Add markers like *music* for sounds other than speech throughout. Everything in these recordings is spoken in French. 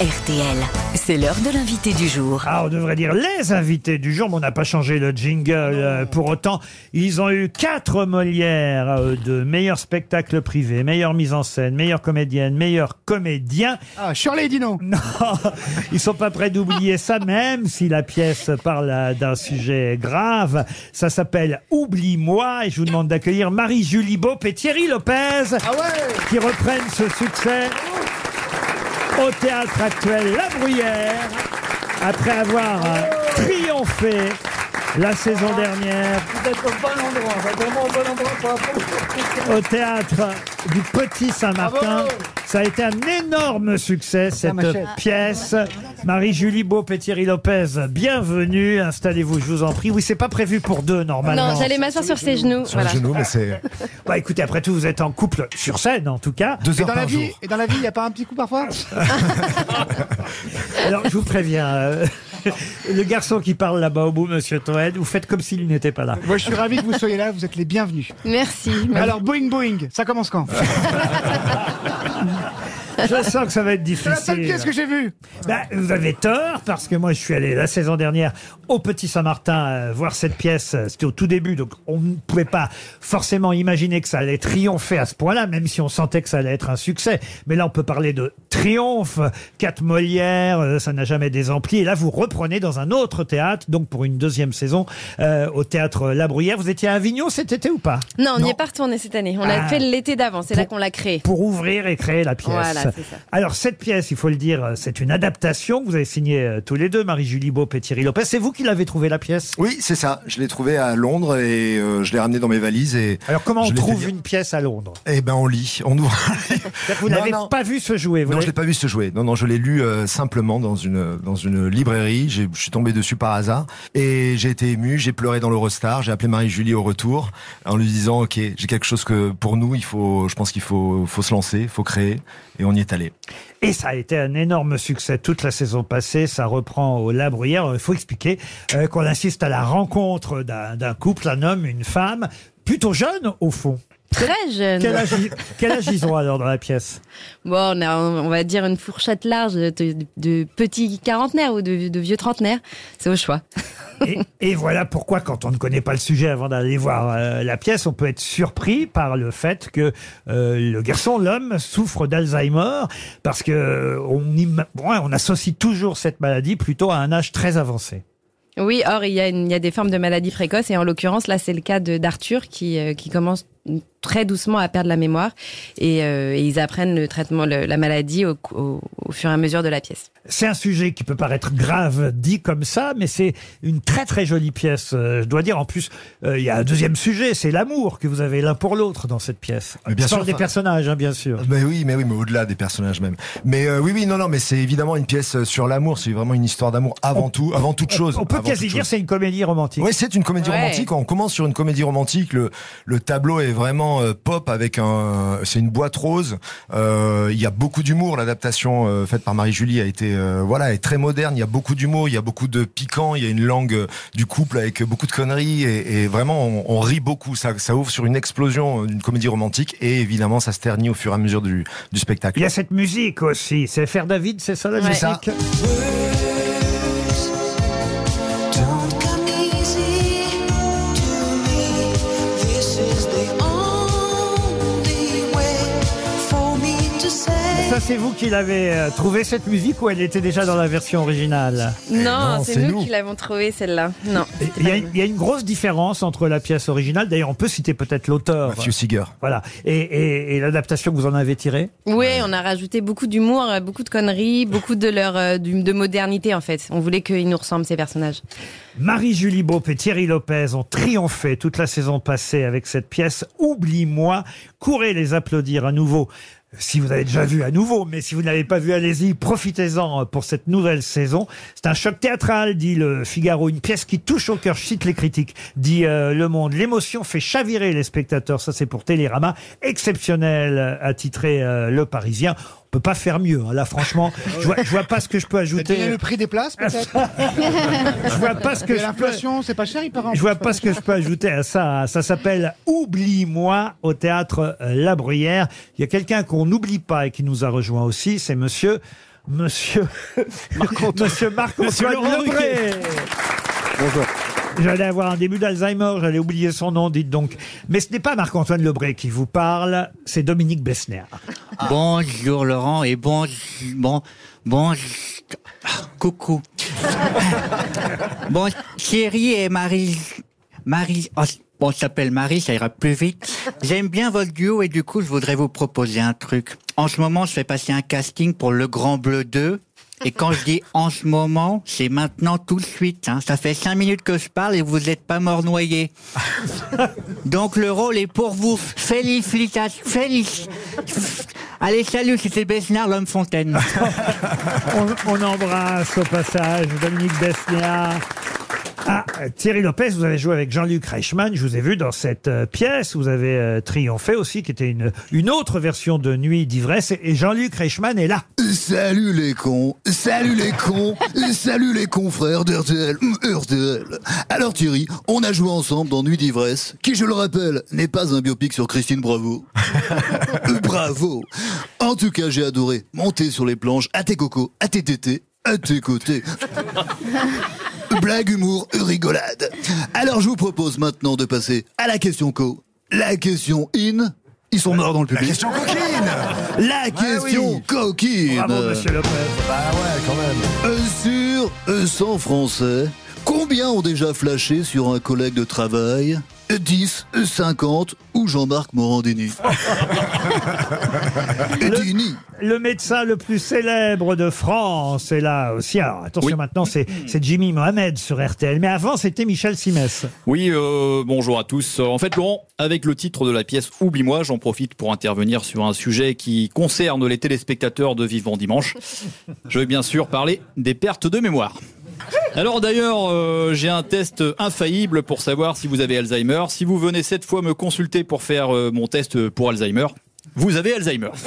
RTL. C'est l'heure de l'invité du jour. Ah, on devrait dire les invités du jour, mais on n'a pas changé le jingle. euh, Pour autant, ils ont eu quatre Molières euh, de meilleur spectacle privé, meilleure mise en scène, meilleure comédienne, meilleur comédien. Ah, Shirley Dino. Non, *laughs* ils sont pas prêts d'oublier ça, même si la pièce parle euh, d'un sujet grave. Ça s'appelle Oublie-moi, et je vous demande d'accueillir Marie-Julie Beaup et Thierry Lopez, Ah ouais qui reprennent ce succès au théâtre actuel La Bruyère, après avoir euh, triomphé la saison dernière Vous êtes au bon endroit, vous êtes vraiment au bon endroit au théâtre du Petit Saint-Martin. Bravo. Ça a été un énorme succès, cette pièce. Marie-Julie Beaup et Thierry Lopez, bienvenue. Installez-vous, je vous en prie. Oui, c'est pas prévu pour deux, normalement. Non, j'allais m'asseoir sur ses genoux. Sur Voilà. le genou, mais c'est *laughs* Bah, écoutez, après tout, vous êtes en couple sur scène, en tout cas. deux Et heures dans la par vie, jour. et dans la vie, il n'y a pas un petit coup parfois? *laughs* *laughs* Alors, je vous préviens, euh, *laughs* le garçon qui parle là-bas au bout, monsieur Toen, vous faites comme s'il n'était pas là. Moi, je suis ravi que vous soyez là, vous êtes les bienvenus. Merci. Alors, Boeing Boeing, ça commence quand? *laughs* Je sens que ça va être C'est la seule difficile. pièce que j'ai vue. Bah, vous avez tort, parce que moi, je suis allé la saison dernière au Petit Saint-Martin euh, voir cette pièce. euh, C'était au tout début, donc on ne pouvait pas forcément imaginer que ça allait triompher à ce point-là, même si on sentait que ça allait être un succès. Mais là, on peut parler de triomphe. Quatre Molières, euh, ça n'a jamais désempli. Et là, vous reprenez dans un autre théâtre, donc pour une deuxième saison, euh, au théâtre La Bruyère. Vous étiez à Avignon cet été ou pas? Non, on n'y est pas retourné cette année. On Ah. l'a fait l'été d'avant. C'est là qu'on l'a créé. pour ouvrir et créer la pièce. Voilà. Alors cette pièce, il faut le dire, euh, c'est une adaptation que vous avez signée euh, tous les deux, Marie-Julie Beaup et Thierry Lopez. C'est vous qui l'avez trouvé la pièce? Oui, c'est ça. Je l'ai trouvé à Londres et euh, je l'ai ramené dans mes valises et. Alors comment je on fait trouve une pièce à Londres? Eh ben, on lit, on ouvre. Vous Non, n'avez non. pas vu se jouer. Vous Non, je l'avez- l'ai pas vu se jouer. Non, non, je l'ai lu euh, simplement dans une dans une librairie. J'ai- Je suis tombé dessus par hasard et j'ai été ému. J'ai pleuré dans l'Eurostar. J'ai appelé Marie-Julie au retour en lui disant OK, j'ai quelque chose que pour nous, il faut. Je pense qu'il faut faut se lancer, faut créer et on y est allé. Et ça a été un énorme succès toute la saison passée. Ça reprend au La Bruyère. Il faut expliquer euh, qu'on insiste à la rencontre d'un couple, un homme, une femme, plutôt jeune au fond. Très jeune. Quel âge, ils- quel âge ils ont alors dans la pièce? Bon, on a, on va dire une fourchette large de, de petits quarantenaires ou de, de vieux trentenaires. C'est au choix. *laughs* et, et voilà pourquoi, quand on ne connaît pas le sujet avant d'aller voir euh, la pièce, on peut être surpris par le fait que euh, le garçon, l'homme, souffre d'Alzheimer, parce que euh, on, associe toujours cette maladie plutôt à un âge très avancé. Oui, or, il y, a une- il y a des formes de maladies précoces et en l'occurrence, là, c'est le cas de- d'Arthur qui, euh, qui commence très doucement à perdre la mémoire et, euh, et ils apprennent le traitement, le- la maladie au, au- au fur et à mesure de la pièce. C'est un sujet qui peut paraître grave dit comme ça, mais c'est une très très jolie pièce. Euh, je dois dire, en plus, euh, il y a un deuxième sujet, c'est l'amour que vous avez l'un pour l'autre dans cette pièce. Mais bien sûr, des personnages, hein, bien sûr. Mais oui, mais oui, mais au-delà des personnages même. Mais euh, oui, oui, non, non, mais c'est évidemment une pièce sur l'amour. C'est vraiment une histoire d'amour avant tout, avant toute chose. On peut quasi dire c'est une comédie romantique. Oui, c'est une comédie Ouais. romantique. On commence sur une comédie romantique. Le, le tableau est vraiment euh, pop avec un. C'est une boîte rose. Euh, Il y a beaucoup d'humour. L'adaptation euh, faite par Marie-Julie a été euh, voilà est très moderne. Il y a beaucoup d'humour. Il y a beaucoup de piquant. Il y a une langue du couple avec beaucoup de conneries et, et vraiment on, on rit beaucoup. Ça, ça ouvre sur une explosion d'une comédie romantique et évidemment ça se ternit au fur et à mesure du, du spectacle. Il y a cette musique aussi. C'est Faire David, c'est ça la Ouais. musique? Ça, c'est vous qui l'avez euh, trouvé cette musique ou elle était déjà dans la version originale? Non, non, c'est c'est nous, nous. qui l'avons trouvée celle-là. Non. Il y, a, nous. il y a une grosse différence entre la pièce originale. D'ailleurs, on peut citer peut-être l'auteur. Matthew Seeger. Voilà. Et, et- et l'adaptation que vous en avez tirée? Oui, on a rajouté beaucoup d'humour, euh, beaucoup de conneries, beaucoup de leur euh, du- de modernité en fait. On voulait qu'ils nous ressemblent ces personnages. Marie-Julie Beaup et Thierry Lopez ont triomphé toute la saison passée avec cette pièce Oublie-moi. Courez les applaudir à nouveau. Si vous avez déjà vu à nouveau, mais si vous n'avez pas vu, allez-y, profitez-en pour cette nouvelle saison. C'est un choc théâtral, dit le Figaro, une pièce qui touche au cœur, cite les critiques, dit euh, Le Monde. L'émotion fait chavirer les spectateurs, ça c'est pour Télérama. Exceptionnel, a titré euh, Le Parisien. Peut pas faire mieux. hein. Là, franchement, *laughs* je vois, je vois pas ce que je peux ajouter. le prix des places, *laughs* peut-être Je vois pas ce que Et je peux. L'inflation, c'est pas cher, il paraît. en Je vois plus, pas ce que je peux ajouter à ça. Ça s'appelle Oublie-moi au théâtre euh, La Bruyère. Il y a quelqu'un qu'on n'oublie pas et qui nous a rejoint aussi, c'est monsieur Monsieur *laughs* Monsieur Marc-Antoine Monsieur Laurent Lebré. Bonjour. J'allais avoir un début d'Alzheimer, j'allais oublier son nom, dites donc. Mais ce n'est pas Marc-Antoine Lebré qui vous parle, c'est Dominique Bessner. Bonjour Laurent et bon bon bon coucou. bon Thierry et Marie Marie oh, ça s'appelle Marie ça ira plus vite. J'aime bien votre duo et du coup je voudrais vous proposer un truc. En ce moment je fais passer un casting pour Le Grand Bleu 2. Et quand je dis en ce moment, c'est maintenant tout de suite. hein. Ça fait cinq minutes que je parle et vous n'êtes pas mort noyé. *laughs* Donc le rôle est pour vous. Félicitations. Félic. Allez, salut, c'était Besnard, l'homme fontaine. *laughs* On, on embrasse au passage Dominique Besnéard. Ah, Thierry Lopez, vous avez joué avec Jean-Luc Reichmann. Je vous ai vu dans cette euh, pièce. Vous avez euh, triomphé aussi, qui était une, une autre version de Nuit d'ivresse. Et, et Jean-Luc Reichmann est là. Salut les cons, salut les cons, *laughs* salut les confrères d'RTL, hum, RTL. Alors Thierry, on a joué ensemble dans Nuit d'ivresse, qui je le rappelle, n'est pas un biopic sur Christine Bravo. *laughs* Euh, Bravo. En tout cas, j'ai adoré monter sur les planches à tes cocos, à tes tétés, à tes côtés. *laughs* Blague, humour, rigolade. Alors je vous propose maintenant de passer à la question co. La question in. Ils sont morts dans le La public. question coquine La question oui. coquine. Bravo, monsieur Lopez. Bah ouais, quand même. Euh, sur euh, 100 Français, combien ont déjà flashé sur un collègue de travail 10, 50 ou Jean-Marc Morandini *laughs* Dini. Le médecin le plus célèbre de France est là aussi. Alors attention, Oui. maintenant c'est c'est Jimmy Mohamed sur RTL. Mais avant, c'était Michel Simès. Oui, euh, bonjour à tous. Euh, En fait, Laurent, avec le titre de la pièce Oublie-moi, j'en profite pour intervenir sur un sujet qui concerne les téléspectateurs de Vivant Dimanche. Je vais bien sûr parler des pertes de mémoire. Alors d'ailleurs, euh, j'ai un test infaillible pour savoir si vous avez Alzheimer. Si vous venez cette fois me consulter pour faire euh, mon test pour Alzheimer, vous avez Alzheimer. *laughs*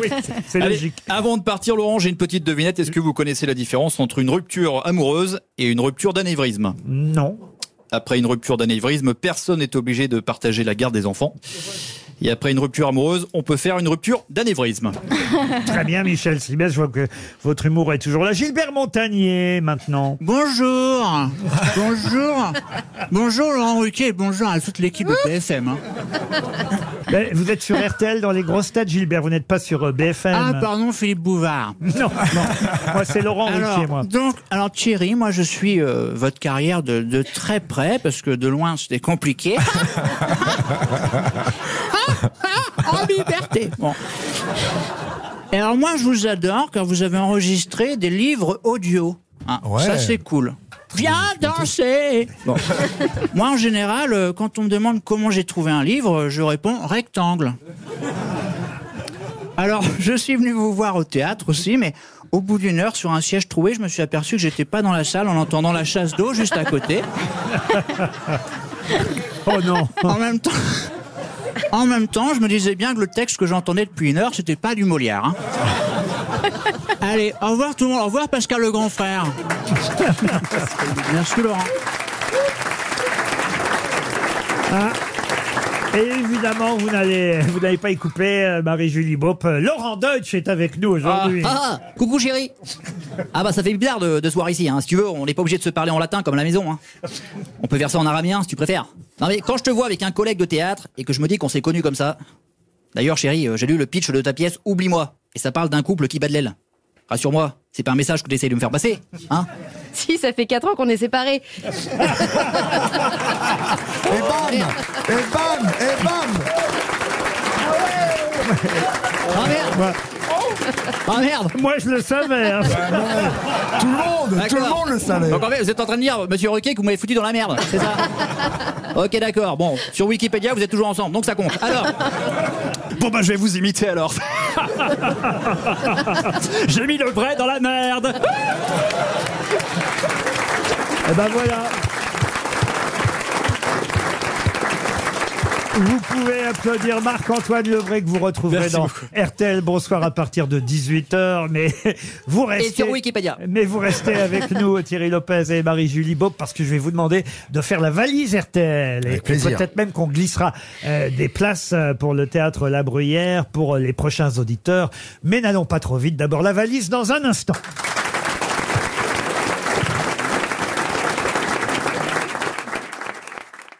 Oui, c'est logique. avant de partir, Laurent, j'ai une petite devinette. Est-ce que vous connaissez la différence entre une rupture amoureuse et une rupture d'anévrisme? Non. Après une rupture d'anévrisme, personne n'est obligé de partager la garde des enfants. Et après une rupture amoureuse, on peut faire une rupture d'anévrisme. *laughs* Très bien, Michel Simès. Je vois que votre humour est toujours là. Gilbert Montagnier, maintenant. Bonjour. Bonjour. Bonjour Laurent Ruquier et bonjour à toute l'équipe de PSM. hein. Ben, vous êtes sur RTL dans les grosses têtes, Gilbert. Vous n'êtes pas sur euh, BFM. Ah pardon Philippe Bouvard. *laughs* Non, non. Moi, c'est Laurent Ruquier, Alors, moi. donc, alors Thierry, moi je suis euh, votre carrière de, de très près parce que de loin c'était compliqué. *laughs* Bon. Et alors moi je vous adore quand vous avez enregistré des livres audio. Hein, Ouais. Ça c'est cool. Viens danser. Bon. Moi en général, euh, quand on me demande comment j'ai trouvé un livre, je réponds rectangle. Alors, *laughs* je suis venu vous voir au théâtre aussi, mais au bout d'une heure, sur un siège troué, je me suis aperçu que j'étais pas dans la salle en entendant la chasse d'eau juste à côté. *laughs* Oh non. En même temps, en même temps, je me disais bien que le texte que j'entendais depuis une heure, c'était pas du Molière. hein. *laughs* Allez, au revoir tout le monde. Au revoir Pascal le grand frère. *laughs* Merci Laurent. Et évidemment, vous n'allez, vous n'allez pas y couper euh, Marie-Julie Bopp. Euh, Laurent Deutsch est avec nous aujourd'hui. Ah, coucou chérie Ah bah ça fait bizarre de, de se voir ici, hein. si tu veux, on n'est pas obligé de se parler en latin comme à la maison. Hein. On peut verser en araméen si tu préfères. Non mais quand je te vois avec un collègue de théâtre et que je me dis qu'on s'est connus comme ça... D'ailleurs chérie, euh, j'ai lu le pitch de ta pièce Oublie-moi, et ça parle d'un couple qui bat de l'aile. Rassure-moi, c'est pas un message que tu essaies de me faire passer, hein? *laughs* Si, ça fait 4 ans qu'on est séparés. *laughs* Et bam! Et bam! Et bam! Ah merde! Ah merde! Moi, je le savais. hein. Tout le monde Tout le monde le savait. Donc en fait, vous êtes en train de dire, monsieur Ruquier, que vous m'avez foutu dans la merde, c'est ça? Ok, d'accord. Bon, sur Wikipédia, vous êtes toujours ensemble, donc ça compte. Alors, Bon bah je vais vous imiter alors. *laughs* J'ai mis le vrai dans la merde. Eh ben voilà. Vous pouvez applaudir Marc-Antoine Lebré que vous retrouverez Merci dans beaucoup. RTL Bonsoir à partir de 18h. Mais *laughs* vous restez. Et sur Wikipédia. Mais vous restez avec nous, Thierry Lopez et Marie-Julie Bob, parce que je vais vous demander de faire la valise RTL. Et- Avec et plaisir. peut-être même qu'on glissera euh, des places euh, pour le théâtre La Bruyère pour les prochains auditeurs. Mais n'allons pas trop vite. D'abord la valise dans un instant.